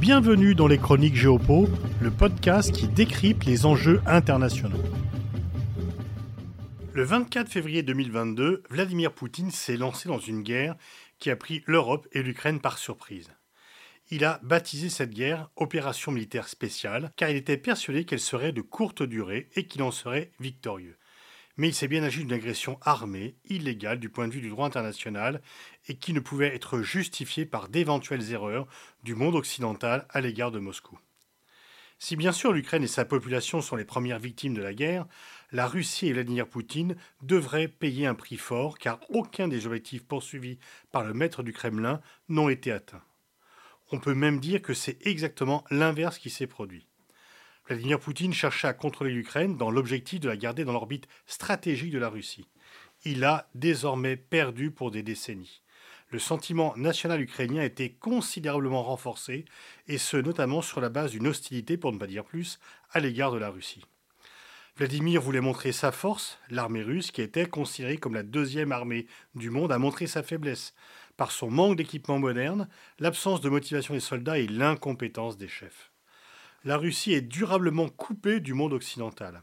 Bienvenue dans les Chroniques Géopo, le podcast qui décrypte les enjeux internationaux. Le 24 février 2022, Vladimir Poutine s'est lancé dans une guerre qui a pris l'Europe et l'Ukraine par surprise. Il a baptisé cette guerre opération militaire spéciale car il était persuadé qu'elle serait de courte durée et qu'il en serait victorieux mais il s'est bien agi d'une agression armée, illégale du point de vue du droit international, et qui ne pouvait être justifiée par d'éventuelles erreurs du monde occidental à l'égard de Moscou. Si bien sûr l'Ukraine et sa population sont les premières victimes de la guerre, la Russie et Vladimir Poutine devraient payer un prix fort car aucun des objectifs poursuivis par le maître du Kremlin n'ont été atteints. On peut même dire que c'est exactement l'inverse qui s'est produit. Vladimir Poutine cherchait à contrôler l'Ukraine dans l'objectif de la garder dans l'orbite stratégique de la Russie. Il a désormais perdu pour des décennies. Le sentiment national ukrainien a été considérablement renforcé, et ce notamment sur la base d'une hostilité, pour ne pas dire plus, à l'égard de la Russie. Vladimir voulait montrer sa force, l'armée russe, qui était considérée comme la deuxième armée du monde, a montré sa faiblesse, par son manque d'équipement moderne, l'absence de motivation des soldats et l'incompétence des chefs la Russie est durablement coupée du monde occidental.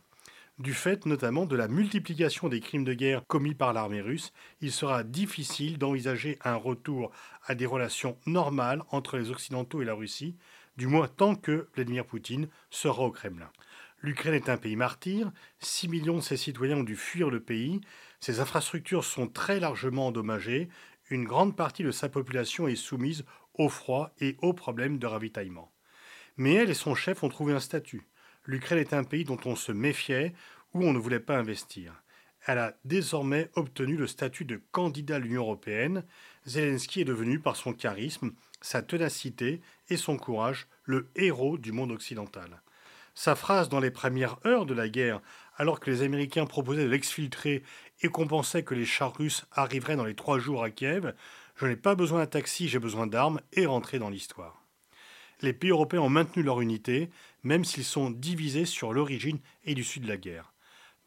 Du fait notamment de la multiplication des crimes de guerre commis par l'armée russe, il sera difficile d'envisager un retour à des relations normales entre les Occidentaux et la Russie, du moins tant que Vladimir Poutine sera au Kremlin. L'Ukraine est un pays martyr, 6 millions de ses citoyens ont dû fuir le pays, ses infrastructures sont très largement endommagées, une grande partie de sa population est soumise au froid et aux problèmes de ravitaillement. Mais elle et son chef ont trouvé un statut. L'Ukraine est un pays dont on se méfiait, où on ne voulait pas investir. Elle a désormais obtenu le statut de candidat à l'Union européenne. Zelensky est devenu, par son charisme, sa ténacité et son courage, le héros du monde occidental. Sa phrase dans les premières heures de la guerre, alors que les Américains proposaient de l'exfiltrer et qu'on pensait que les chars russes arriveraient dans les trois jours à Kiev, Je n'ai pas besoin d'un taxi, j'ai besoin d'armes, est rentré dans l'histoire les pays européens ont maintenu leur unité, même s'ils sont divisés sur l'origine et l'issue de la guerre.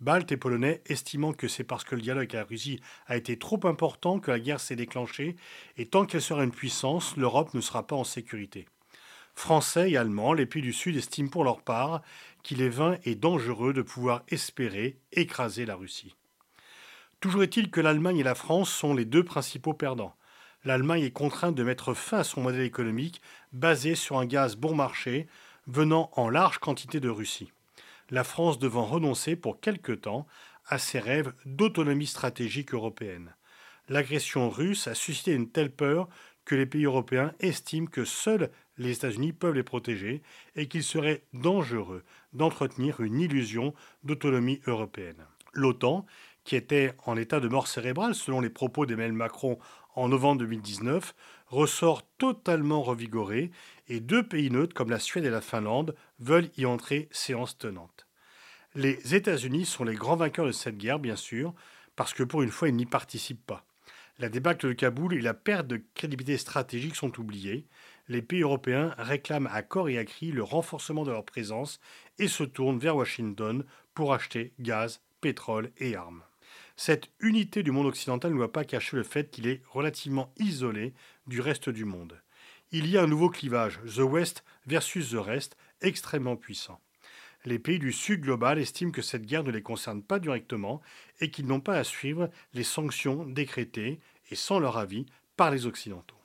Baltes et Polonais estimant que c'est parce que le dialogue avec la Russie a été trop important que la guerre s'est déclenchée, et tant qu'elle sera une puissance, l'Europe ne sera pas en sécurité. Français et Allemands, les pays du Sud estiment pour leur part qu'il est vain et dangereux de pouvoir espérer écraser la Russie. Toujours est-il que l'Allemagne et la France sont les deux principaux perdants l'Allemagne est contrainte de mettre fin à son modèle économique basé sur un gaz bon marché venant en large quantité de Russie. La France devant renoncer pour quelque temps à ses rêves d'autonomie stratégique européenne. L'agression russe a suscité une telle peur que les pays européens estiment que seuls les États-Unis peuvent les protéger et qu'il serait dangereux d'entretenir une illusion d'autonomie européenne. L'OTAN, qui était en état de mort cérébrale selon les propos d'Emmanuel Macron en novembre 2019, ressort totalement revigoré et deux pays neutres comme la Suède et la Finlande veulent y entrer séance tenante. Les États-Unis sont les grands vainqueurs de cette guerre, bien sûr, parce que pour une fois, ils n'y participent pas. La débâcle de Kaboul et la perte de crédibilité stratégique sont oubliées. Les pays européens réclament à corps et à cri le renforcement de leur présence et se tournent vers Washington pour acheter gaz, pétrole et armes. Cette unité du monde occidental ne doit pas cacher le fait qu'il est relativement isolé du reste du monde. Il y a un nouveau clivage, The West versus The Rest, extrêmement puissant. Les pays du Sud global estiment que cette guerre ne les concerne pas directement et qu'ils n'ont pas à suivre les sanctions décrétées, et sans leur avis, par les Occidentaux.